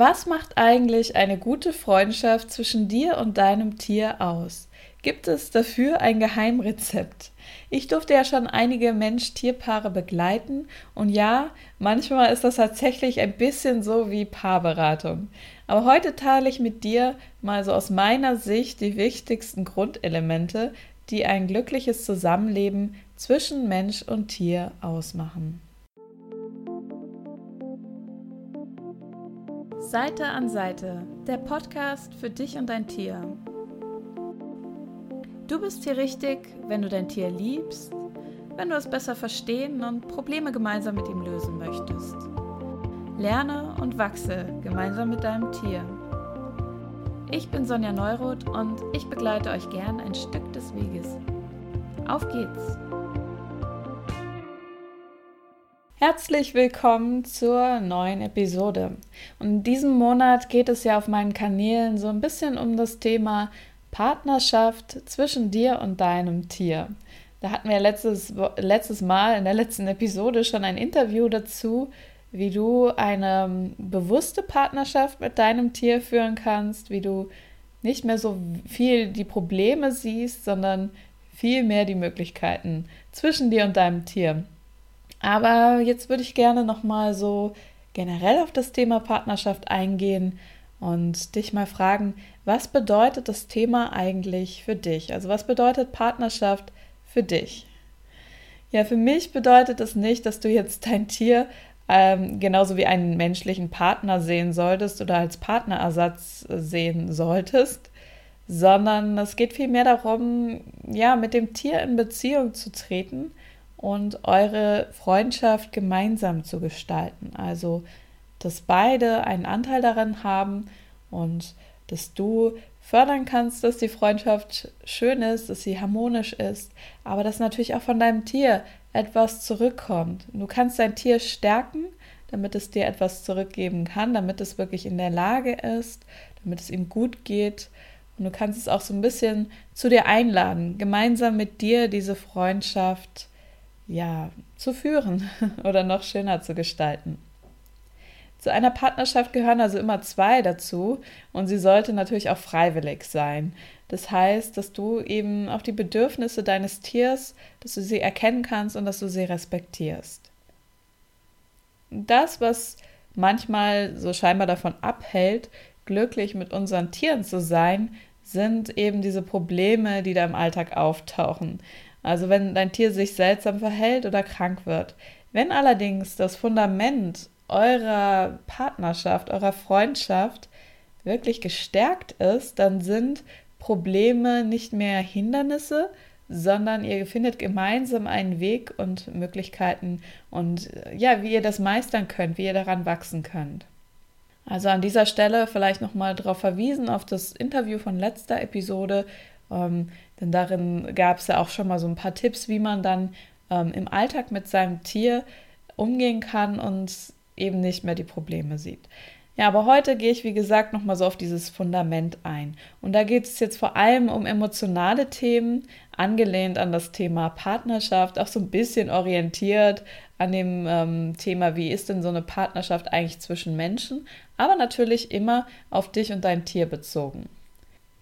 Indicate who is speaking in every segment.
Speaker 1: Was macht eigentlich eine gute Freundschaft zwischen dir und deinem Tier aus? Gibt es dafür ein Geheimrezept? Ich durfte ja schon einige Mensch-Tier-Paare begleiten und ja, manchmal ist das tatsächlich ein bisschen so wie Paarberatung. Aber heute teile ich mit dir mal so aus meiner Sicht die wichtigsten Grundelemente, die ein glückliches Zusammenleben zwischen Mensch und Tier ausmachen. Seite an Seite, der Podcast für dich und dein Tier. Du bist hier richtig, wenn du dein Tier liebst, wenn du es besser verstehen und Probleme gemeinsam mit ihm lösen möchtest. Lerne und wachse gemeinsam mit deinem Tier. Ich bin Sonja Neuroth und ich begleite euch gern ein Stück des Weges. Auf geht's! Herzlich willkommen zur neuen Episode. Und in diesem Monat geht es ja auf meinen Kanälen so ein bisschen um das Thema Partnerschaft zwischen dir und deinem Tier. Da hatten wir letztes, letztes Mal in der letzten Episode schon ein Interview dazu, wie du eine bewusste Partnerschaft mit deinem Tier führen kannst, wie du nicht mehr so viel die Probleme siehst, sondern viel mehr die Möglichkeiten zwischen dir und deinem Tier. Aber jetzt würde ich gerne nochmal so generell auf das Thema Partnerschaft eingehen und dich mal fragen, was bedeutet das Thema eigentlich für dich? Also was bedeutet Partnerschaft für dich? Ja, für mich bedeutet es das nicht, dass du jetzt dein Tier ähm, genauso wie einen menschlichen Partner sehen solltest oder als Partnerersatz sehen solltest, sondern es geht vielmehr darum, ja, mit dem Tier in Beziehung zu treten und eure Freundschaft gemeinsam zu gestalten. Also, dass beide einen Anteil daran haben und dass du fördern kannst, dass die Freundschaft schön ist, dass sie harmonisch ist, aber dass natürlich auch von deinem Tier etwas zurückkommt. Du kannst dein Tier stärken, damit es dir etwas zurückgeben kann, damit es wirklich in der Lage ist, damit es ihm gut geht. Und du kannst es auch so ein bisschen zu dir einladen, gemeinsam mit dir diese Freundschaft ja, zu führen oder noch schöner zu gestalten. Zu einer Partnerschaft gehören also immer zwei dazu und sie sollte natürlich auch freiwillig sein. Das heißt, dass du eben auch die Bedürfnisse deines Tiers, dass du sie erkennen kannst und dass du sie respektierst. Das, was manchmal so scheinbar davon abhält, glücklich mit unseren Tieren zu sein, sind eben diese Probleme, die da im Alltag auftauchen. Also wenn dein Tier sich seltsam verhält oder krank wird. Wenn allerdings das Fundament eurer Partnerschaft, eurer Freundschaft wirklich gestärkt ist, dann sind Probleme nicht mehr Hindernisse, sondern ihr findet gemeinsam einen Weg und Möglichkeiten und ja, wie ihr das meistern könnt, wie ihr daran wachsen könnt. Also an dieser Stelle vielleicht nochmal darauf verwiesen, auf das Interview von letzter Episode, ähm, denn darin gab es ja auch schon mal so ein paar Tipps, wie man dann ähm, im Alltag mit seinem Tier umgehen kann und eben nicht mehr die Probleme sieht. Ja, aber heute gehe ich, wie gesagt, nochmal so auf dieses Fundament ein. Und da geht es jetzt vor allem um emotionale Themen, angelehnt an das Thema Partnerschaft, auch so ein bisschen orientiert an dem ähm, Thema, wie ist denn so eine Partnerschaft eigentlich zwischen Menschen, aber natürlich immer auf dich und dein Tier bezogen.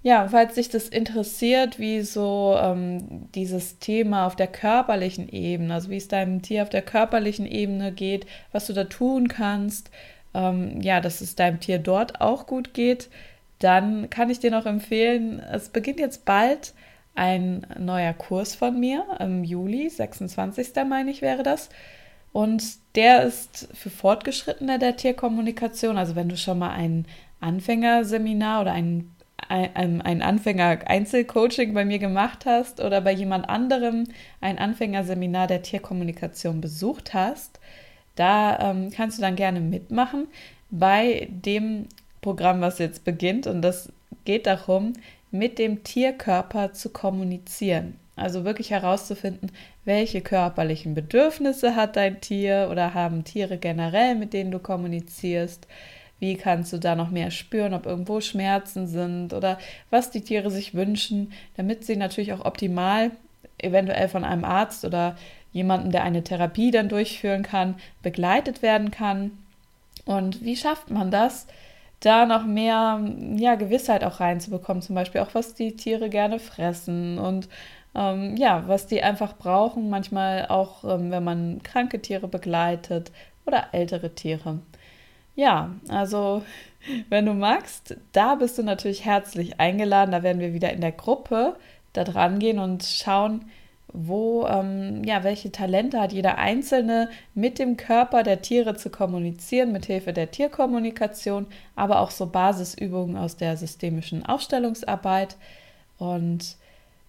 Speaker 1: Ja, falls dich das interessiert, wie so ähm, dieses Thema auf der körperlichen Ebene, also wie es deinem Tier auf der körperlichen Ebene geht, was du da tun kannst, ähm, ja, dass es deinem Tier dort auch gut geht, dann kann ich dir noch empfehlen, es beginnt jetzt bald ein neuer Kurs von mir im Juli, 26. meine ich wäre das. Und der ist für Fortgeschrittene der Tierkommunikation. Also wenn du schon mal ein Anfängerseminar oder ein ein, ein Anfänger-Einzelcoaching bei mir gemacht hast oder bei jemand anderem ein Anfängerseminar der Tierkommunikation besucht hast, da ähm, kannst du dann gerne mitmachen bei dem Programm, was jetzt beginnt. Und das geht darum, mit dem Tierkörper zu kommunizieren. Also wirklich herauszufinden, welche körperlichen Bedürfnisse hat dein Tier oder haben Tiere generell, mit denen du kommunizierst wie kannst du da noch mehr spüren, ob irgendwo Schmerzen sind oder was die Tiere sich wünschen, damit sie natürlich auch optimal, eventuell von einem Arzt oder jemanden, der eine Therapie dann durchführen kann, begleitet werden kann. Und wie schafft man das, da noch mehr ja, Gewissheit auch reinzubekommen, zum Beispiel auch, was die Tiere gerne fressen und ähm, ja, was die einfach brauchen, manchmal auch, ähm, wenn man kranke Tiere begleitet oder ältere Tiere. Ja, also wenn du magst, da bist du natürlich herzlich eingeladen. Da werden wir wieder in der Gruppe da dran gehen und schauen, wo, ähm, ja, welche Talente hat jeder Einzelne mit dem Körper der Tiere zu kommunizieren, mit Hilfe der Tierkommunikation, aber auch so Basisübungen aus der systemischen Aufstellungsarbeit. Und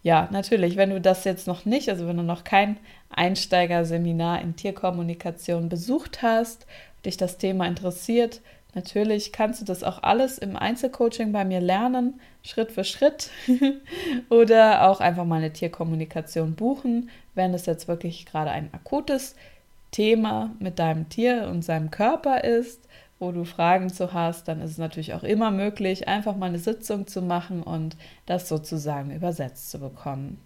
Speaker 1: ja, natürlich, wenn du das jetzt noch nicht, also wenn du noch kein Einsteigerseminar in Tierkommunikation besucht hast, dich das Thema interessiert, Natürlich kannst du das auch alles im Einzelcoaching bei mir lernen, Schritt für Schritt. Oder auch einfach mal eine Tierkommunikation buchen, wenn es jetzt wirklich gerade ein akutes Thema mit deinem Tier und seinem Körper ist, wo du Fragen zu hast, dann ist es natürlich auch immer möglich, einfach mal eine Sitzung zu machen und das sozusagen übersetzt zu bekommen.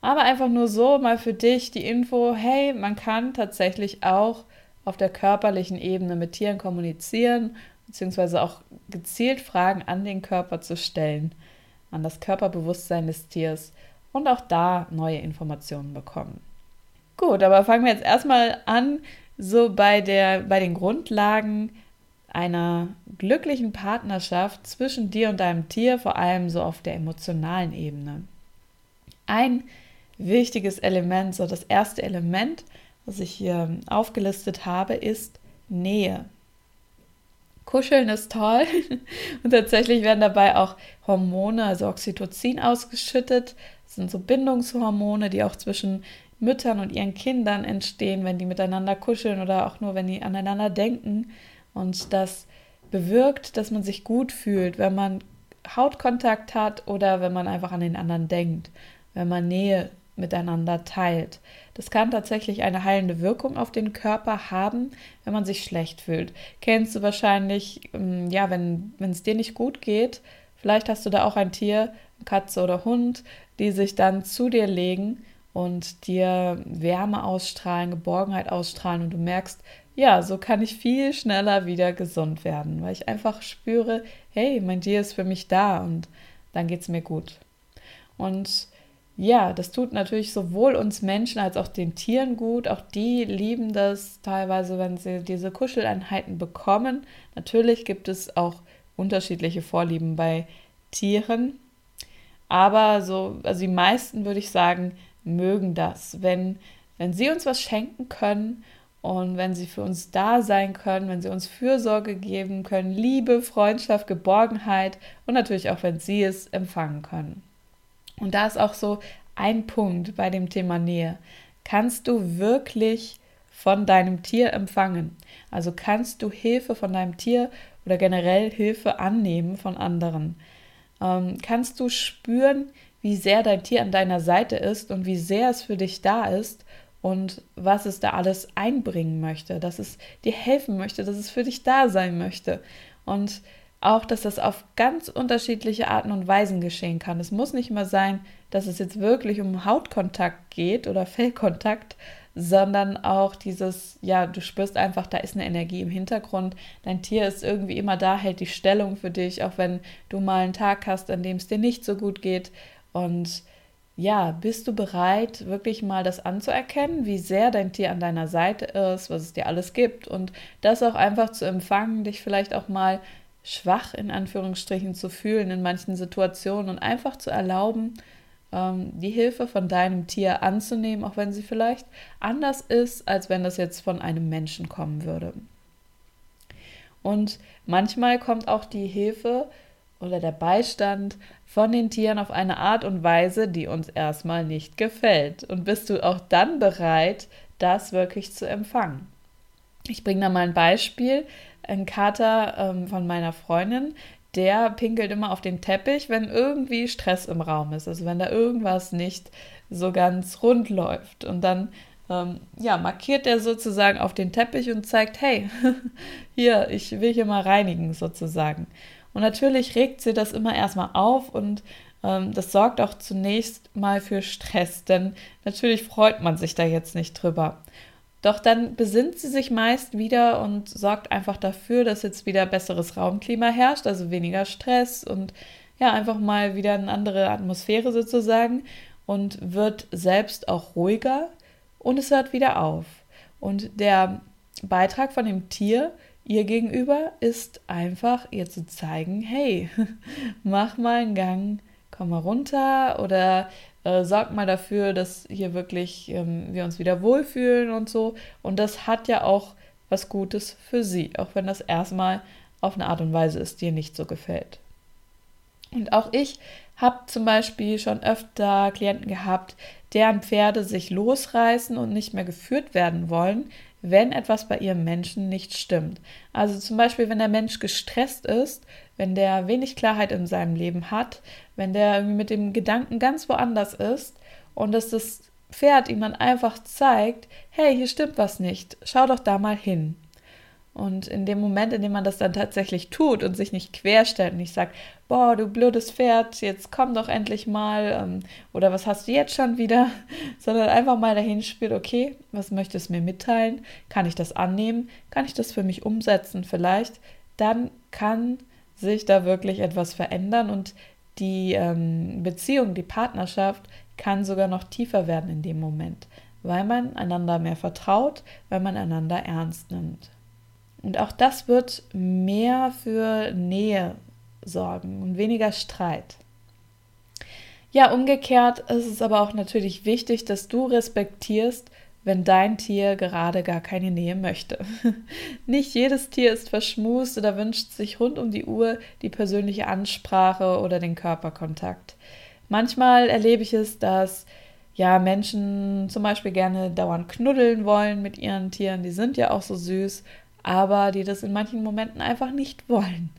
Speaker 1: Aber einfach nur so mal für dich die Info, hey, man kann tatsächlich auch auf der körperlichen Ebene mit Tieren kommunizieren, beziehungsweise auch gezielt Fragen an den Körper zu stellen, an das Körperbewusstsein des Tiers und auch da neue Informationen bekommen. Gut, aber fangen wir jetzt erstmal an, so bei, der, bei den Grundlagen einer glücklichen Partnerschaft zwischen dir und deinem Tier, vor allem so auf der emotionalen Ebene. Ein wichtiges Element, so das erste Element, was ich hier aufgelistet habe, ist Nähe. Kuscheln ist toll und tatsächlich werden dabei auch Hormone, also Oxytocin ausgeschüttet. Das sind so Bindungshormone, die auch zwischen Müttern und ihren Kindern entstehen, wenn die miteinander kuscheln oder auch nur, wenn die aneinander denken. Und das bewirkt, dass man sich gut fühlt, wenn man Hautkontakt hat oder wenn man einfach an den anderen denkt, wenn man Nähe miteinander teilt. Das kann tatsächlich eine heilende Wirkung auf den Körper haben, wenn man sich schlecht fühlt. Kennst du wahrscheinlich, ähm, ja, wenn es dir nicht gut geht, vielleicht hast du da auch ein Tier, Katze oder Hund, die sich dann zu dir legen und dir Wärme ausstrahlen, Geborgenheit ausstrahlen und du merkst, ja, so kann ich viel schneller wieder gesund werden, weil ich einfach spüre, hey, mein Tier ist für mich da und dann geht es mir gut. Und ja, das tut natürlich sowohl uns Menschen als auch den Tieren gut. Auch die lieben das teilweise, wenn sie diese Kuscheleinheiten bekommen. Natürlich gibt es auch unterschiedliche Vorlieben bei Tieren. Aber so, also die meisten würde ich sagen, mögen das. Wenn, wenn sie uns was schenken können und wenn sie für uns da sein können, wenn sie uns Fürsorge geben können, Liebe, Freundschaft, Geborgenheit und natürlich auch, wenn sie es empfangen können. Und da ist auch so ein Punkt bei dem Thema Nähe. Kannst du wirklich von deinem Tier empfangen? Also kannst du Hilfe von deinem Tier oder generell Hilfe annehmen von anderen? Ähm, kannst du spüren, wie sehr dein Tier an deiner Seite ist und wie sehr es für dich da ist und was es da alles einbringen möchte, dass es dir helfen möchte, dass es für dich da sein möchte. Und auch, dass das auf ganz unterschiedliche Arten und Weisen geschehen kann. Es muss nicht immer sein, dass es jetzt wirklich um Hautkontakt geht oder Fellkontakt, sondern auch dieses, ja, du spürst einfach, da ist eine Energie im Hintergrund. Dein Tier ist irgendwie immer da, hält die Stellung für dich, auch wenn du mal einen Tag hast, an dem es dir nicht so gut geht. Und ja, bist du bereit, wirklich mal das anzuerkennen, wie sehr dein Tier an deiner Seite ist, was es dir alles gibt und das auch einfach zu empfangen, dich vielleicht auch mal schwach in Anführungsstrichen zu fühlen in manchen Situationen und einfach zu erlauben, ähm, die Hilfe von deinem Tier anzunehmen, auch wenn sie vielleicht anders ist, als wenn das jetzt von einem Menschen kommen würde. Und manchmal kommt auch die Hilfe oder der Beistand von den Tieren auf eine Art und Weise, die uns erstmal nicht gefällt. Und bist du auch dann bereit, das wirklich zu empfangen? Ich bringe da mal ein Beispiel ein Kater ähm, von meiner Freundin, der pinkelt immer auf den Teppich, wenn irgendwie Stress im Raum ist, also wenn da irgendwas nicht so ganz rund läuft. Und dann ähm, ja, markiert er sozusagen auf den Teppich und zeigt, hey, hier, ich will hier mal reinigen sozusagen. Und natürlich regt sie das immer erstmal auf und ähm, das sorgt auch zunächst mal für Stress, denn natürlich freut man sich da jetzt nicht drüber. Doch dann besinnt sie sich meist wieder und sorgt einfach dafür, dass jetzt wieder besseres Raumklima herrscht, also weniger Stress und ja, einfach mal wieder eine andere Atmosphäre sozusagen und wird selbst auch ruhiger und es hört wieder auf. Und der Beitrag von dem Tier ihr gegenüber ist einfach ihr zu zeigen, hey, mach mal einen Gang, komm mal runter oder äh, sorg mal dafür, dass hier wirklich ähm, wir uns wieder wohlfühlen und so. Und das hat ja auch was Gutes für sie, auch wenn das erstmal auf eine Art und Weise ist, die ihr nicht so gefällt. Und auch ich habe zum Beispiel schon öfter Klienten gehabt, deren Pferde sich losreißen und nicht mehr geführt werden wollen, wenn etwas bei ihrem Menschen nicht stimmt. Also zum Beispiel, wenn der Mensch gestresst ist, wenn der wenig Klarheit in seinem Leben hat, wenn der mit dem Gedanken ganz woanders ist und dass das Pferd ihm dann einfach zeigt, hey, hier stimmt was nicht, schau doch da mal hin. Und in dem Moment, in dem man das dann tatsächlich tut und sich nicht querstellt und nicht sagt, boah, du blödes Pferd, jetzt komm doch endlich mal, ähm, oder was hast du jetzt schon wieder, sondern einfach mal dahin spielt, okay, was möchtest du mir mitteilen? Kann ich das annehmen? Kann ich das für mich umsetzen vielleicht? Dann kann sich da wirklich etwas verändern und die ähm, Beziehung, die Partnerschaft kann sogar noch tiefer werden in dem Moment, weil man einander mehr vertraut, weil man einander ernst nimmt. Und auch das wird mehr für Nähe sorgen und weniger Streit. Ja, umgekehrt ist es aber auch natürlich wichtig, dass du respektierst, wenn dein Tier gerade gar keine Nähe möchte. Nicht jedes Tier ist verschmust oder wünscht sich rund um die Uhr die persönliche Ansprache oder den Körperkontakt. Manchmal erlebe ich es, dass ja Menschen zum Beispiel gerne dauernd knuddeln wollen mit ihren Tieren, die sind ja auch so süß aber die das in manchen Momenten einfach nicht wollen.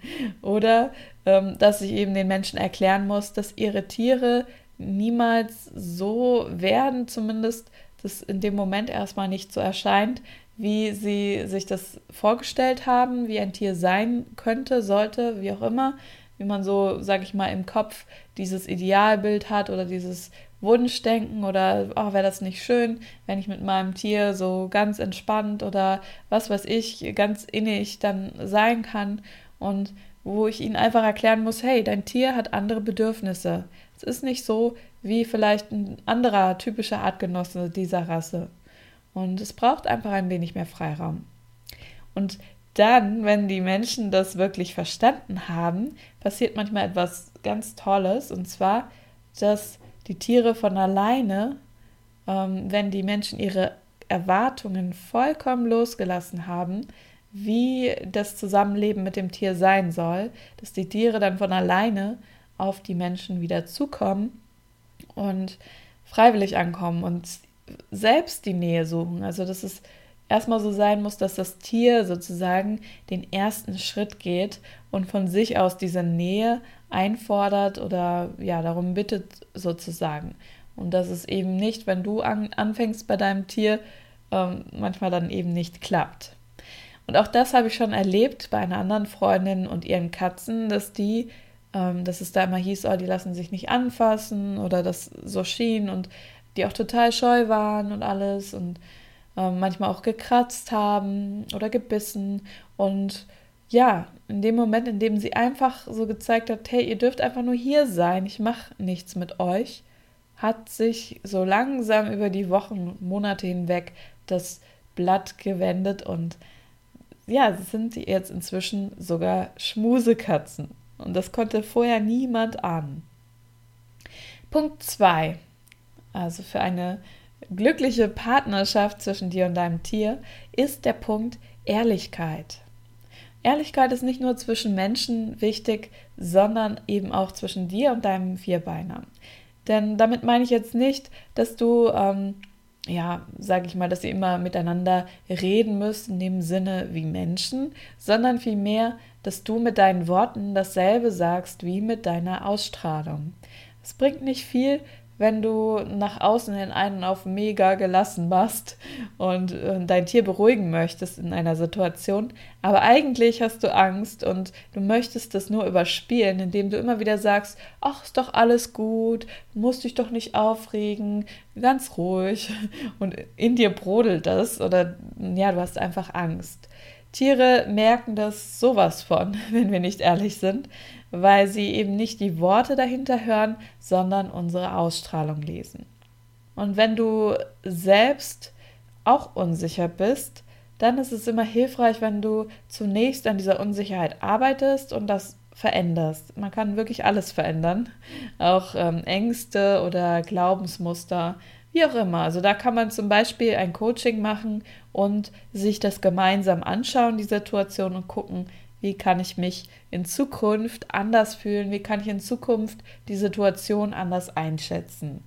Speaker 1: Oder ähm, dass ich eben den Menschen erklären muss, dass ihre Tiere niemals so werden, zumindest das in dem Moment erstmal nicht so erscheint, wie sie sich das vorgestellt haben, wie ein Tier sein könnte, sollte, wie auch immer, wie man so, sag ich mal, im Kopf dieses Idealbild hat oder dieses Wunschdenken oder oh, wäre das nicht schön, wenn ich mit meinem Tier so ganz entspannt oder was weiß ich, ganz innig dann sein kann und wo ich ihnen einfach erklären muss, hey, dein Tier hat andere Bedürfnisse. Es ist nicht so wie vielleicht ein anderer typischer Artgenosse dieser Rasse. Und es braucht einfach ein wenig mehr Freiraum. Und dann, wenn die Menschen das wirklich verstanden haben, passiert manchmal etwas ganz Tolles. Und zwar, dass die Tiere von alleine, ähm, wenn die Menschen ihre Erwartungen vollkommen losgelassen haben, wie das Zusammenleben mit dem Tier sein soll, dass die Tiere dann von alleine auf die Menschen wieder zukommen und freiwillig ankommen und selbst die Nähe suchen. Also dass es erstmal so sein muss, dass das Tier sozusagen den ersten Schritt geht und von sich aus diese Nähe einfordert oder ja darum bittet sozusagen. Und dass es eben nicht, wenn du an, anfängst bei deinem Tier, ähm, manchmal dann eben nicht klappt. Und auch das habe ich schon erlebt bei einer anderen Freundin und ihren Katzen, dass die, ähm, dass es da immer hieß, oh, die lassen sich nicht anfassen oder das so schien und die auch total scheu waren und alles und ähm, manchmal auch gekratzt haben oder gebissen und ja, in dem Moment, in dem sie einfach so gezeigt hat, hey, ihr dürft einfach nur hier sein, ich mache nichts mit euch, hat sich so langsam über die Wochen, Monate hinweg das Blatt gewendet und ja, sind jetzt inzwischen sogar Schmusekatzen. Und das konnte vorher niemand ahnen. Punkt 2. Also für eine glückliche Partnerschaft zwischen dir und deinem Tier ist der Punkt Ehrlichkeit. Ehrlichkeit ist nicht nur zwischen Menschen wichtig, sondern eben auch zwischen dir und deinem Vierbeiner. Denn damit meine ich jetzt nicht, dass du, ähm, ja, sage ich mal, dass ihr immer miteinander reden müsst in dem Sinne wie Menschen, sondern vielmehr, dass du mit deinen Worten dasselbe sagst wie mit deiner Ausstrahlung. Es bringt nicht viel, wenn du nach außen hin einen auf mega gelassen machst und äh, dein Tier beruhigen möchtest in einer Situation, aber eigentlich hast du Angst und du möchtest das nur überspielen, indem du immer wieder sagst, ach, ist doch alles gut, musst dich doch nicht aufregen, ganz ruhig. Und in dir brodelt das oder ja, du hast einfach Angst. Tiere merken das sowas von, wenn wir nicht ehrlich sind, weil sie eben nicht die Worte dahinter hören, sondern unsere Ausstrahlung lesen. Und wenn du selbst auch unsicher bist, dann ist es immer hilfreich, wenn du zunächst an dieser Unsicherheit arbeitest und das veränderst. Man kann wirklich alles verändern, auch ähm, Ängste oder Glaubensmuster, wie auch immer. Also da kann man zum Beispiel ein Coaching machen und sich das gemeinsam anschauen, die Situation und gucken, wie kann ich mich in Zukunft anders fühlen, wie kann ich in Zukunft die Situation anders einschätzen.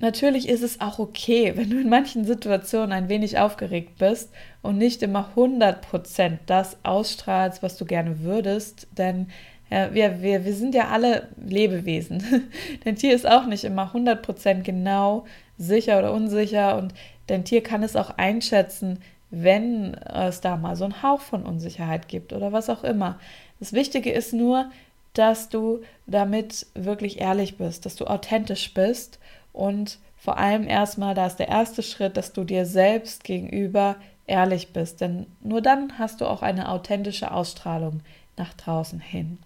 Speaker 1: Natürlich ist es auch okay, wenn du in manchen Situationen ein wenig aufgeregt bist und nicht immer 100% das ausstrahlst, was du gerne würdest, denn ja, wir, wir, wir sind ja alle Lebewesen. dein Tier ist auch nicht immer 100% genau sicher oder unsicher und dein Tier kann es auch einschätzen, wenn es da mal so einen Hauch von Unsicherheit gibt oder was auch immer. Das Wichtige ist nur, dass du damit wirklich ehrlich bist, dass du authentisch bist und vor allem erstmal, da ist der erste Schritt, dass du dir selbst gegenüber ehrlich bist, denn nur dann hast du auch eine authentische Ausstrahlung nach draußen hin.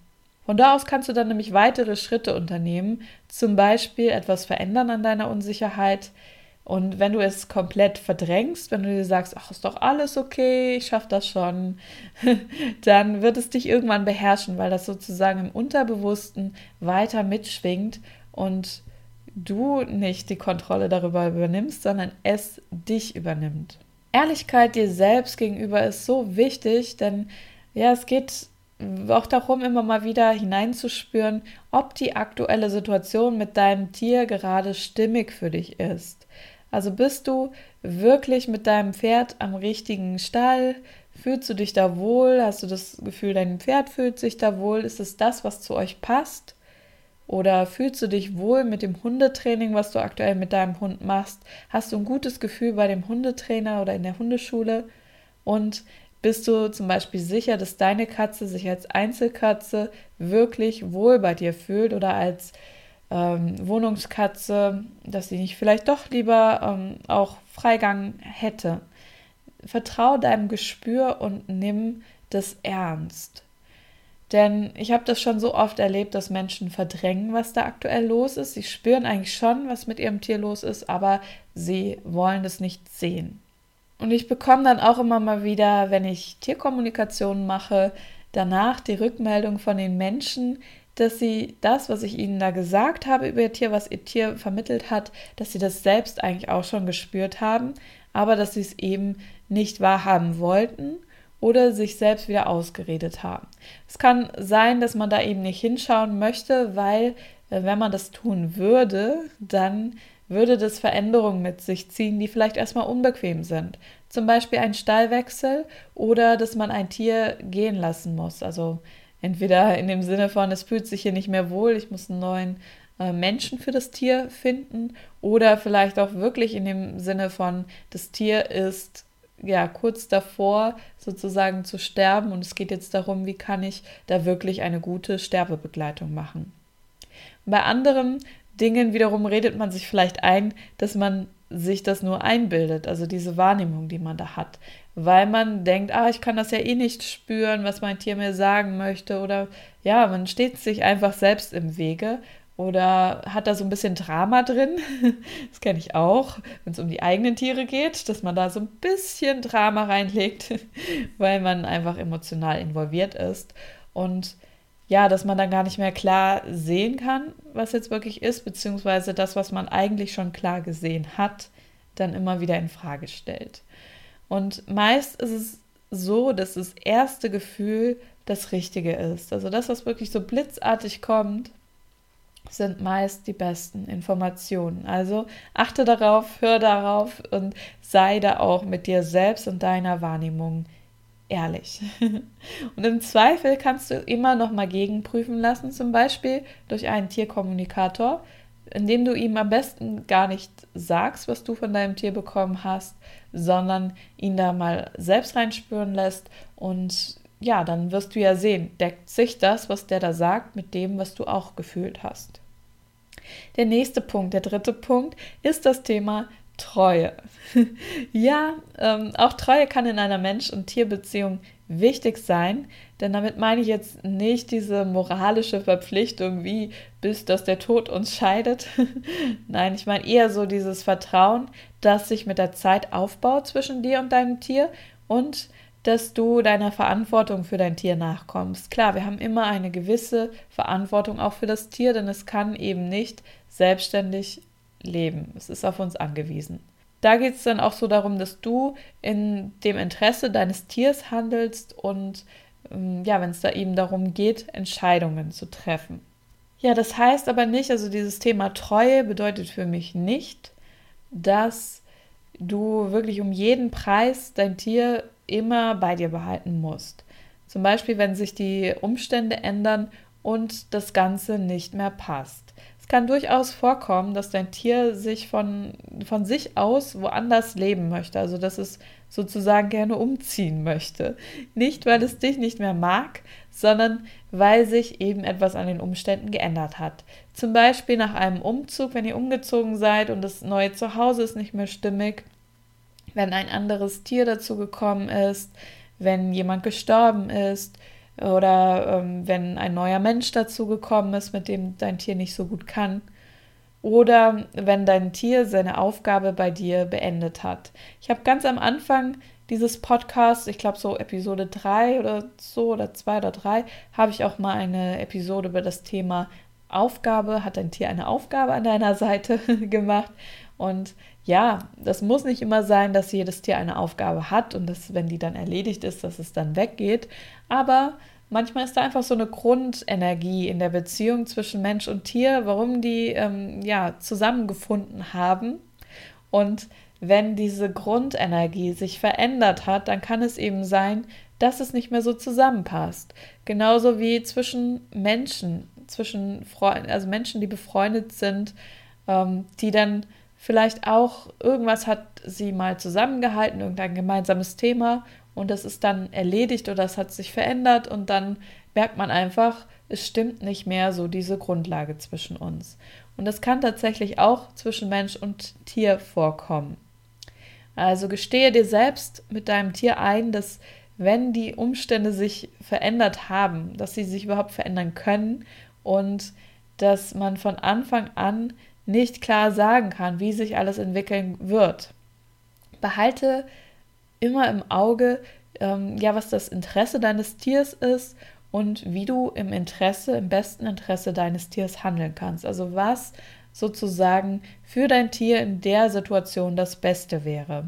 Speaker 1: Von da aus kannst du dann nämlich weitere Schritte unternehmen, zum Beispiel etwas verändern an deiner Unsicherheit, und wenn du es komplett verdrängst, wenn du dir sagst, ach, ist doch alles okay, ich schaffe das schon, dann wird es dich irgendwann beherrschen, weil das sozusagen im Unterbewussten weiter mitschwingt und du nicht die Kontrolle darüber übernimmst, sondern es dich übernimmt. Ehrlichkeit dir selbst gegenüber ist so wichtig, denn ja, es geht auch darum, immer mal wieder hineinzuspüren, ob die aktuelle Situation mit deinem Tier gerade stimmig für dich ist. Also bist du wirklich mit deinem Pferd am richtigen Stall? Fühlst du dich da wohl? Hast du das Gefühl, dein Pferd fühlt sich da wohl? Ist es das, was zu euch passt? Oder fühlst du dich wohl mit dem Hundetraining, was du aktuell mit deinem Hund machst? Hast du ein gutes Gefühl bei dem Hundetrainer oder in der Hundeschule? Und bist du zum Beispiel sicher, dass deine Katze sich als Einzelkatze wirklich wohl bei dir fühlt oder als ähm, Wohnungskatze, dass sie nicht vielleicht doch lieber ähm, auch Freigang hätte. Vertrau deinem Gespür und nimm das ernst. Denn ich habe das schon so oft erlebt, dass Menschen verdrängen, was da aktuell los ist. Sie spüren eigentlich schon, was mit ihrem Tier los ist, aber sie wollen es nicht sehen. Und ich bekomme dann auch immer mal wieder, wenn ich Tierkommunikation mache, danach die Rückmeldung von den Menschen, dass sie das, was ich ihnen da gesagt habe über ihr Tier, was ihr Tier vermittelt hat, dass sie das selbst eigentlich auch schon gespürt haben, aber dass sie es eben nicht wahrhaben wollten oder sich selbst wieder ausgeredet haben. Es kann sein, dass man da eben nicht hinschauen möchte, weil äh, wenn man das tun würde, dann würde das Veränderungen mit sich ziehen, die vielleicht erstmal unbequem sind. Zum Beispiel ein Stallwechsel oder dass man ein Tier gehen lassen muss. Also Entweder in dem Sinne von, es fühlt sich hier nicht mehr wohl, ich muss einen neuen äh, Menschen für das Tier finden, oder vielleicht auch wirklich in dem Sinne von, das Tier ist ja kurz davor sozusagen zu sterben und es geht jetzt darum, wie kann ich da wirklich eine gute Sterbebegleitung machen. Bei anderen Dingen wiederum redet man sich vielleicht ein, dass man sich das nur einbildet, also diese Wahrnehmung, die man da hat weil man denkt, ah, ich kann das ja eh nicht spüren, was mein Tier mir sagen möchte. Oder ja, man steht sich einfach selbst im Wege oder hat da so ein bisschen Drama drin. Das kenne ich auch, wenn es um die eigenen Tiere geht, dass man da so ein bisschen Drama reinlegt, weil man einfach emotional involviert ist. Und ja, dass man dann gar nicht mehr klar sehen kann, was jetzt wirklich ist, beziehungsweise das, was man eigentlich schon klar gesehen hat, dann immer wieder in Frage stellt. Und meist ist es so, dass das erste Gefühl das Richtige ist. Also das, was wirklich so blitzartig kommt, sind meist die besten Informationen. Also achte darauf, hör darauf und sei da auch mit dir selbst und deiner Wahrnehmung ehrlich. Und im Zweifel kannst du immer noch mal gegenprüfen lassen, zum Beispiel durch einen Tierkommunikator, indem du ihm am besten gar nicht sagst, was du von deinem Tier bekommen hast, sondern ihn da mal selbst reinspüren lässt und ja, dann wirst du ja sehen, deckt sich das, was der da sagt, mit dem, was du auch gefühlt hast. Der nächste Punkt, der dritte Punkt, ist das Thema Treue. ja, ähm, auch Treue kann in einer Mensch- und Tierbeziehung wichtig sein, denn damit meine ich jetzt nicht diese moralische Verpflichtung, wie bis dass der Tod uns scheidet. Nein, ich meine eher so dieses Vertrauen, das sich mit der Zeit aufbaut zwischen dir und deinem Tier und dass du deiner Verantwortung für dein Tier nachkommst. Klar, wir haben immer eine gewisse Verantwortung auch für das Tier, denn es kann eben nicht selbstständig leben. Es ist auf uns angewiesen. Da geht es dann auch so darum, dass du in dem Interesse deines Tiers handelst und ähm, ja, wenn es da eben darum geht, Entscheidungen zu treffen. Ja, das heißt aber nicht, also dieses Thema Treue bedeutet für mich nicht, dass du wirklich um jeden Preis dein Tier immer bei dir behalten musst. Zum Beispiel, wenn sich die Umstände ändern und das Ganze nicht mehr passt. Es kann durchaus vorkommen, dass dein Tier sich von, von sich aus woanders leben möchte, also dass es sozusagen gerne umziehen möchte. Nicht, weil es dich nicht mehr mag, sondern weil sich eben etwas an den Umständen geändert hat. Zum Beispiel nach einem Umzug, wenn ihr umgezogen seid und das neue Zuhause ist nicht mehr stimmig, wenn ein anderes Tier dazu gekommen ist, wenn jemand gestorben ist oder ähm, wenn ein neuer Mensch dazu gekommen ist, mit dem dein Tier nicht so gut kann. Oder wenn dein Tier seine Aufgabe bei dir beendet hat. Ich habe ganz am Anfang dieses Podcasts, ich glaube so Episode 3 oder so oder 2 oder 3, habe ich auch mal eine Episode über das Thema Aufgabe, hat dein Tier eine Aufgabe an deiner Seite gemacht. Und ja, das muss nicht immer sein, dass jedes Tier eine Aufgabe hat und dass, wenn die dann erledigt ist, dass es dann weggeht. Aber manchmal ist da einfach so eine Grundenergie in der Beziehung zwischen Mensch und Tier, warum die ähm, ja zusammengefunden haben. Und wenn diese Grundenergie sich verändert hat, dann kann es eben sein, dass es nicht mehr so zusammenpasst. Genauso wie zwischen Menschen, zwischen Freunden, also Menschen, die befreundet sind, ähm, die dann Vielleicht auch irgendwas hat sie mal zusammengehalten, irgendein gemeinsames Thema und das ist dann erledigt oder es hat sich verändert und dann merkt man einfach, es stimmt nicht mehr so diese Grundlage zwischen uns. Und das kann tatsächlich auch zwischen Mensch und Tier vorkommen. Also gestehe dir selbst mit deinem Tier ein, dass wenn die Umstände sich verändert haben, dass sie sich überhaupt verändern können und dass man von Anfang an nicht klar sagen kann, wie sich alles entwickeln wird. Behalte immer im Auge, ähm, ja, was das Interesse deines Tiers ist und wie du im Interesse, im besten Interesse deines Tiers handeln kannst. Also was sozusagen für dein Tier in der Situation das Beste wäre.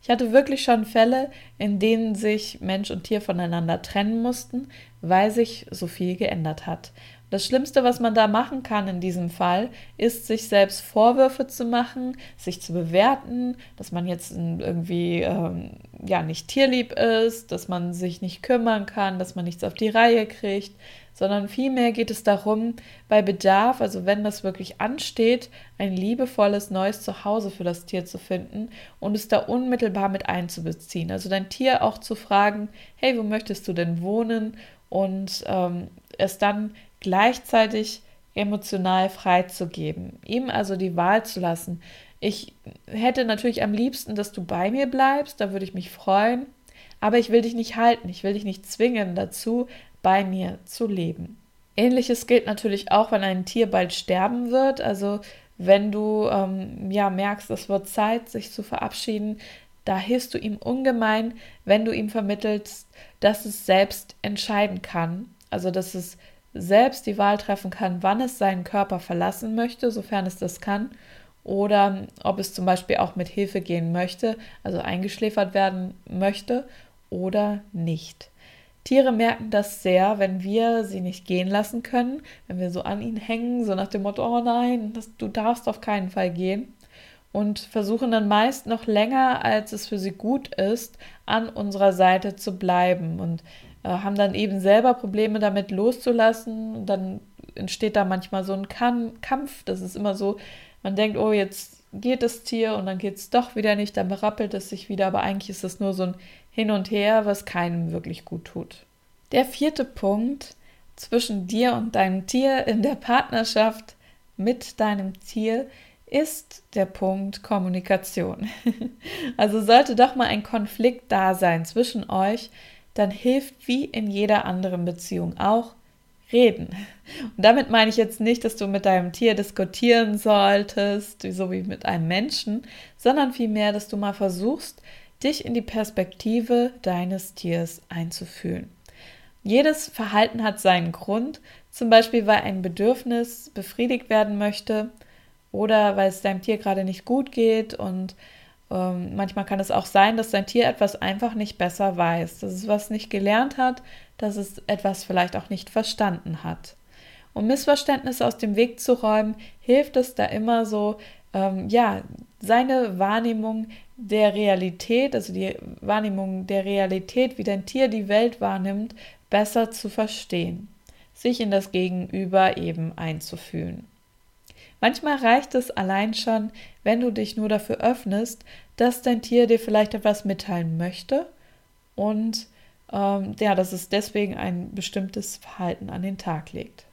Speaker 1: Ich hatte wirklich schon Fälle, in denen sich Mensch und Tier voneinander trennen mussten, weil sich so viel geändert hat. Das Schlimmste, was man da machen kann in diesem Fall, ist, sich selbst Vorwürfe zu machen, sich zu bewerten, dass man jetzt irgendwie ähm, ja nicht tierlieb ist, dass man sich nicht kümmern kann, dass man nichts auf die Reihe kriegt, sondern vielmehr geht es darum, bei Bedarf, also wenn das wirklich ansteht, ein liebevolles neues Zuhause für das Tier zu finden und es da unmittelbar mit einzubeziehen. Also dein Tier auch zu fragen, hey, wo möchtest du denn wohnen? Und ähm, es dann gleichzeitig emotional freizugeben, ihm also die Wahl zu lassen. Ich hätte natürlich am liebsten, dass du bei mir bleibst, da würde ich mich freuen, aber ich will dich nicht halten, ich will dich nicht zwingen dazu, bei mir zu leben. Ähnliches gilt natürlich auch, wenn ein Tier bald sterben wird, also wenn du ähm, ja merkst, es wird Zeit, sich zu verabschieden, da hilfst du ihm ungemein, wenn du ihm vermittelst, dass es selbst entscheiden kann, also dass es selbst die Wahl treffen kann, wann es seinen Körper verlassen möchte, sofern es das kann, oder ob es zum Beispiel auch mit Hilfe gehen möchte, also eingeschläfert werden möchte oder nicht. Tiere merken das sehr, wenn wir sie nicht gehen lassen können, wenn wir so an ihnen hängen, so nach dem Motto, oh nein, das, du darfst auf keinen Fall gehen. Und versuchen dann meist noch länger, als es für sie gut ist, an unserer Seite zu bleiben. Und haben dann eben selber Probleme damit loszulassen. Und dann entsteht da manchmal so ein Kampf. Das ist immer so, man denkt, oh, jetzt geht das Tier und dann geht es doch wieder nicht, dann berappelt es sich wieder, aber eigentlich ist es nur so ein Hin und Her, was keinem wirklich gut tut. Der vierte Punkt zwischen dir und deinem Tier in der Partnerschaft mit deinem Tier ist der Punkt Kommunikation. Also sollte doch mal ein Konflikt da sein zwischen euch, dann hilft wie in jeder anderen Beziehung auch reden. Und damit meine ich jetzt nicht, dass du mit deinem Tier diskutieren solltest, so wie mit einem Menschen, sondern vielmehr, dass du mal versuchst, dich in die Perspektive deines Tiers einzufühlen. Jedes Verhalten hat seinen Grund, zum Beispiel weil ein Bedürfnis befriedigt werden möchte oder weil es deinem Tier gerade nicht gut geht und ähm, manchmal kann es auch sein, dass dein Tier etwas einfach nicht besser weiß, dass es was nicht gelernt hat, dass es etwas vielleicht auch nicht verstanden hat. Um Missverständnisse aus dem Weg zu räumen, hilft es da immer so, ähm, ja, seine Wahrnehmung der Realität, also die Wahrnehmung der Realität, wie dein Tier die Welt wahrnimmt, besser zu verstehen, sich in das Gegenüber eben einzufühlen. Manchmal reicht es allein schon, wenn du dich nur dafür öffnest, dass dein Tier dir vielleicht etwas mitteilen möchte und ähm, ja, dass es deswegen ein bestimmtes Verhalten an den Tag legt.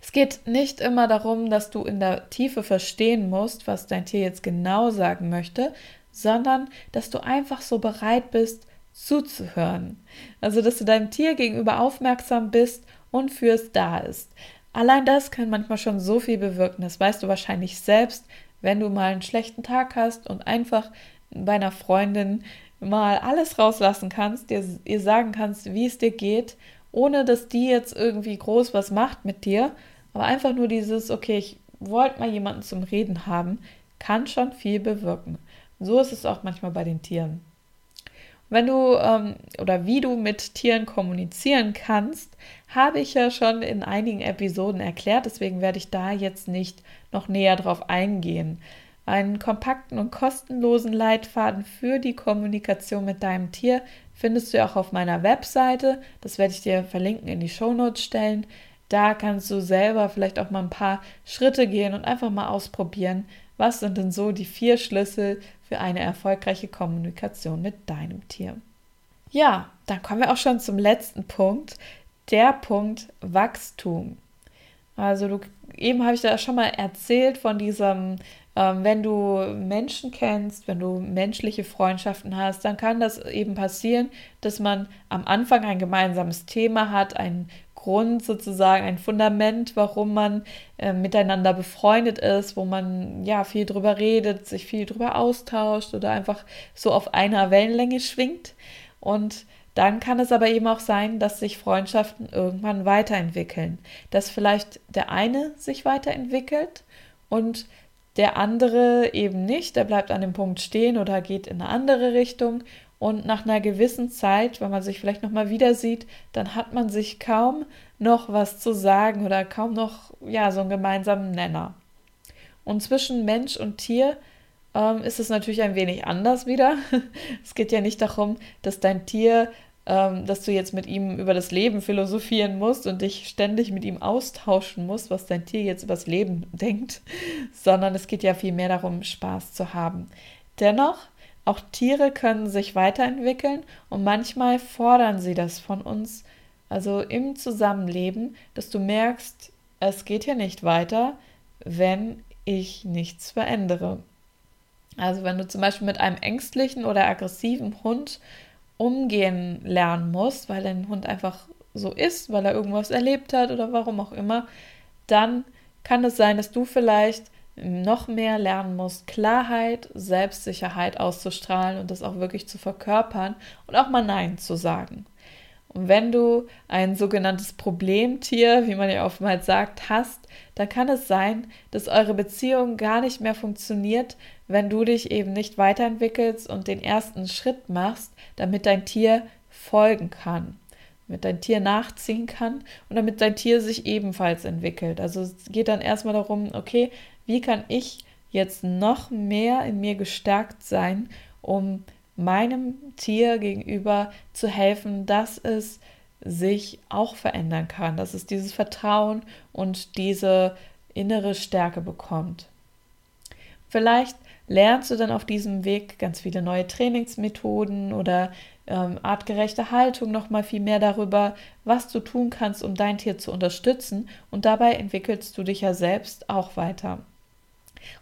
Speaker 1: Es geht nicht immer darum, dass du in der Tiefe verstehen musst, was dein Tier jetzt genau sagen möchte, sondern dass du einfach so bereit bist, zuzuhören. Also, dass du deinem Tier gegenüber aufmerksam bist und fürs da ist. Allein das kann manchmal schon so viel bewirken. Das weißt du wahrscheinlich selbst, wenn du mal einen schlechten Tag hast und einfach bei einer Freundin mal alles rauslassen kannst, dir, ihr sagen kannst, wie es dir geht, ohne dass die jetzt irgendwie groß was macht mit dir, aber einfach nur dieses, okay, ich wollte mal jemanden zum Reden haben, kann schon viel bewirken. so ist es auch manchmal bei den Tieren. Wenn du ähm, oder wie du mit Tieren kommunizieren kannst, habe ich ja schon in einigen Episoden erklärt, deswegen werde ich da jetzt nicht noch näher drauf eingehen. Einen kompakten und kostenlosen Leitfaden für die Kommunikation mit deinem Tier findest du auch auf meiner Webseite. Das werde ich dir verlinken in die Shownotes stellen. Da kannst du selber vielleicht auch mal ein paar Schritte gehen und einfach mal ausprobieren, was sind denn so die vier Schlüssel für eine erfolgreiche Kommunikation mit deinem Tier? Ja, dann kommen wir auch schon zum letzten Punkt, der Punkt Wachstum. Also du, eben habe ich da schon mal erzählt von diesem, ähm, wenn du Menschen kennst, wenn du menschliche Freundschaften hast, dann kann das eben passieren, dass man am Anfang ein gemeinsames Thema hat, ein Grund sozusagen, ein Fundament, warum man äh, miteinander befreundet ist, wo man ja viel drüber redet, sich viel drüber austauscht oder einfach so auf einer Wellenlänge schwingt. Und dann kann es aber eben auch sein, dass sich Freundschaften irgendwann weiterentwickeln, dass vielleicht der eine sich weiterentwickelt und der andere eben nicht, der bleibt an dem Punkt stehen oder geht in eine andere Richtung und nach einer gewissen Zeit, wenn man sich vielleicht nochmal wieder sieht, dann hat man sich kaum noch was zu sagen oder kaum noch ja so einen gemeinsamen Nenner. Und zwischen Mensch und Tier ähm, ist es natürlich ein wenig anders wieder. es geht ja nicht darum, dass dein Tier, ähm, dass du jetzt mit ihm über das Leben philosophieren musst und dich ständig mit ihm austauschen musst, was dein Tier jetzt über das Leben denkt, sondern es geht ja vielmehr darum, Spaß zu haben. Dennoch auch Tiere können sich weiterentwickeln und manchmal fordern sie das von uns, also im Zusammenleben, dass du merkst, es geht hier nicht weiter, wenn ich nichts verändere. Also wenn du zum Beispiel mit einem ängstlichen oder aggressiven Hund umgehen lernen musst, weil dein Hund einfach so ist, weil er irgendwas erlebt hat oder warum auch immer, dann kann es sein, dass du vielleicht noch mehr lernen musst, Klarheit, Selbstsicherheit auszustrahlen und das auch wirklich zu verkörpern und auch mal Nein zu sagen. Und wenn du ein sogenanntes Problemtier, wie man ja oftmals sagt, hast, dann kann es sein, dass eure Beziehung gar nicht mehr funktioniert, wenn du dich eben nicht weiterentwickelst und den ersten Schritt machst, damit dein Tier folgen kann, damit dein Tier nachziehen kann und damit dein Tier sich ebenfalls entwickelt. Also es geht dann erstmal darum, okay, wie kann ich jetzt noch mehr in mir gestärkt sein, um meinem Tier gegenüber zu helfen, dass es sich auch verändern kann, dass es dieses Vertrauen und diese innere Stärke bekommt. Vielleicht lernst du dann auf diesem Weg ganz viele neue Trainingsmethoden oder ähm, artgerechte Haltung, noch mal viel mehr darüber, was du tun kannst, um dein Tier zu unterstützen. Und dabei entwickelst du dich ja selbst auch weiter.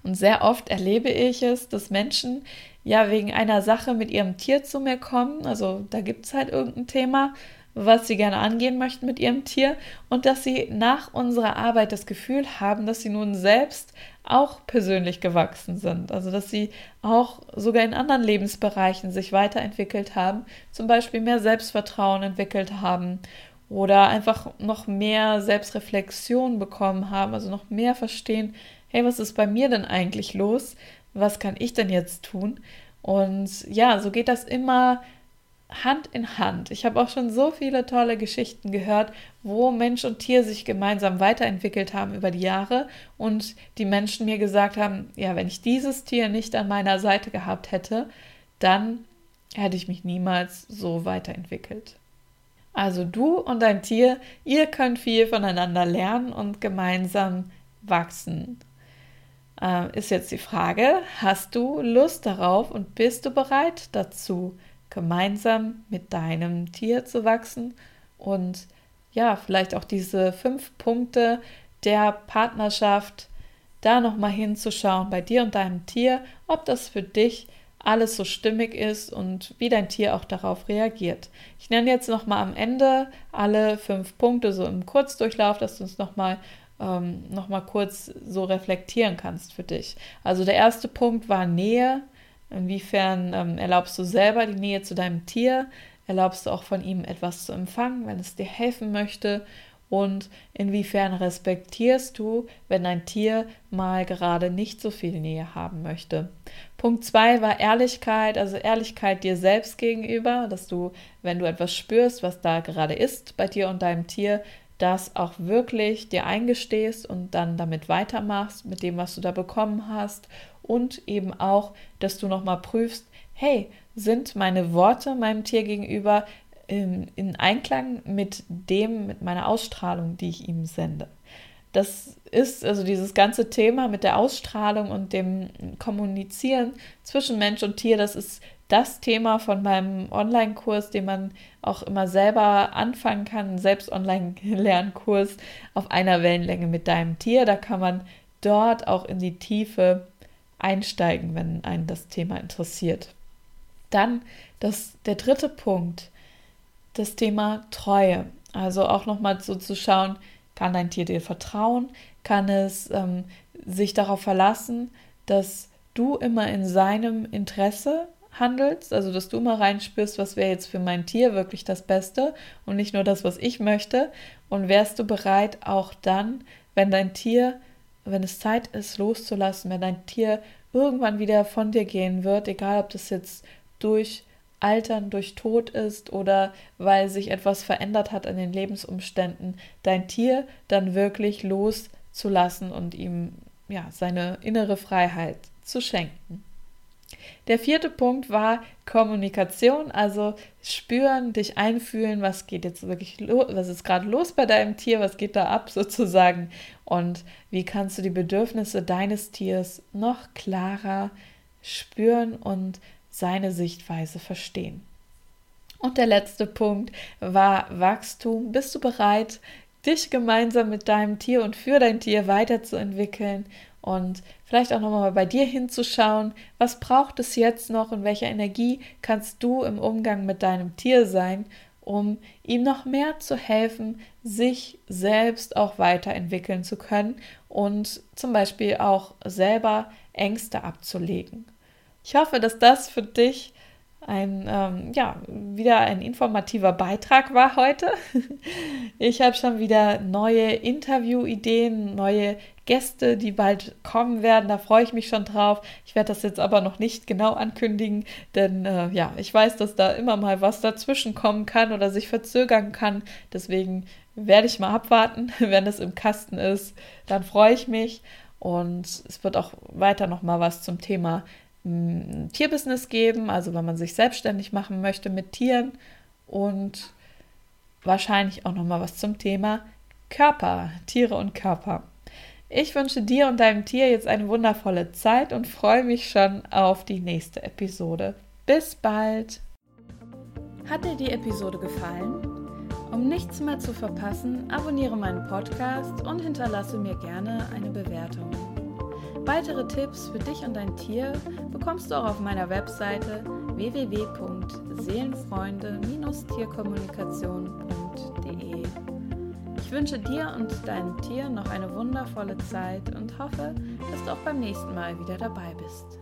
Speaker 1: Und sehr oft erlebe ich es, dass Menschen ja wegen einer Sache mit ihrem Tier zu mir kommen. Also da gibt es halt irgendein Thema, was sie gerne angehen möchten mit ihrem Tier und dass sie nach unserer Arbeit das Gefühl haben, dass sie nun selbst auch persönlich gewachsen sind. Also dass sie auch sogar in anderen Lebensbereichen sich weiterentwickelt haben, zum Beispiel mehr Selbstvertrauen entwickelt haben oder einfach noch mehr Selbstreflexion bekommen haben, also noch mehr verstehen, hey, was ist bei mir denn eigentlich los? Was kann ich denn jetzt tun? Und ja, so geht das immer Hand in Hand. Ich habe auch schon so viele tolle Geschichten gehört, wo Mensch und Tier sich gemeinsam weiterentwickelt haben über die Jahre und die Menschen mir gesagt haben, ja, wenn ich dieses Tier nicht an meiner Seite gehabt hätte, dann hätte ich mich niemals so weiterentwickelt. Also du und dein Tier, ihr könnt viel voneinander lernen und gemeinsam wachsen. Äh, ist jetzt die Frage, hast du Lust darauf und bist du bereit dazu? gemeinsam mit deinem Tier zu wachsen und ja, vielleicht auch diese fünf Punkte der Partnerschaft da nochmal hinzuschauen bei dir und deinem Tier, ob das für dich alles so stimmig ist und wie dein Tier auch darauf reagiert. Ich nenne jetzt nochmal am Ende alle fünf Punkte so im Kurzdurchlauf, dass du uns nochmal ähm, noch kurz so reflektieren kannst für dich. Also der erste Punkt war Nähe, Inwiefern ähm, erlaubst du selber die Nähe zu deinem Tier? Erlaubst du auch von ihm etwas zu empfangen, wenn es dir helfen möchte? Und inwiefern respektierst du, wenn dein Tier mal gerade nicht so viel Nähe haben möchte? Punkt zwei war Ehrlichkeit, also Ehrlichkeit dir selbst gegenüber, dass du, wenn du etwas spürst, was da gerade ist bei dir und deinem Tier, das auch wirklich dir eingestehst und dann damit weitermachst, mit dem, was du da bekommen hast und eben auch, dass du nochmal prüfst, hey, sind meine Worte meinem Tier gegenüber in, in Einklang mit dem, mit meiner Ausstrahlung, die ich ihm sende? Das ist also dieses ganze Thema mit der Ausstrahlung und dem Kommunizieren zwischen Mensch und Tier, das ist das Thema von meinem Online-Kurs, den man auch immer selber anfangen kann, selbst Online-Lernkurs auf einer Wellenlänge mit deinem Tier. Da kann man dort auch in die Tiefe einsteigen, wenn einen das Thema interessiert. Dann das, der dritte Punkt, das Thema Treue. Also auch nochmal so zu schauen, kann dein Tier dir vertrauen? Kann es ähm, sich darauf verlassen, dass du immer in seinem Interesse handelst, also dass du immer reinspürst, was wäre jetzt für mein Tier wirklich das Beste und nicht nur das, was ich möchte. Und wärst du bereit, auch dann, wenn dein Tier wenn es Zeit ist, loszulassen, wenn dein Tier irgendwann wieder von dir gehen wird, egal ob das jetzt durch Altern, durch Tod ist oder weil sich etwas verändert hat an den Lebensumständen, dein Tier dann wirklich loszulassen und ihm ja seine innere Freiheit zu schenken. Der vierte Punkt war Kommunikation, also spüren, dich einfühlen, was geht jetzt wirklich los, was ist gerade los bei deinem Tier, was geht da ab sozusagen und wie kannst du die Bedürfnisse deines Tiers noch klarer spüren und seine Sichtweise verstehen. Und der letzte Punkt war Wachstum. Bist du bereit, dich gemeinsam mit deinem Tier und für dein Tier weiterzuentwickeln und vielleicht auch nochmal bei dir hinzuschauen, was braucht es jetzt noch und welche Energie kannst du im Umgang mit deinem Tier sein, um ihm noch mehr zu helfen, sich selbst auch weiterentwickeln zu können und zum Beispiel auch selber Ängste abzulegen. Ich hoffe, dass das für dich ein, ähm, ja, wieder ein informativer Beitrag war heute. Ich habe schon wieder neue Interviewideen, neue Gäste, die bald kommen werden. Da freue ich mich schon drauf. Ich werde das jetzt aber noch nicht genau ankündigen, denn äh, ja, ich weiß, dass da immer mal was dazwischen kommen kann oder sich verzögern kann. Deswegen werde ich mal abwarten, wenn es im Kasten ist. Dann freue ich mich und es wird auch weiter noch mal was zum Thema Tierbusiness geben, also wenn man sich selbstständig machen möchte mit Tieren und wahrscheinlich auch noch mal was zum Thema Körper, Tiere und Körper. Ich wünsche dir und deinem Tier jetzt eine wundervolle Zeit und freue mich schon auf die nächste Episode. Bis bald! Hat dir die Episode gefallen? Um nichts mehr zu verpassen, abonniere meinen Podcast und hinterlasse mir gerne eine Bewertung. Weitere Tipps für dich und dein Tier bekommst du auch auf meiner Webseite www.seelenfreunde-tierkommunikation.de. Ich wünsche dir und deinem Tier noch eine wundervolle Zeit und hoffe, dass du auch beim nächsten Mal wieder dabei bist.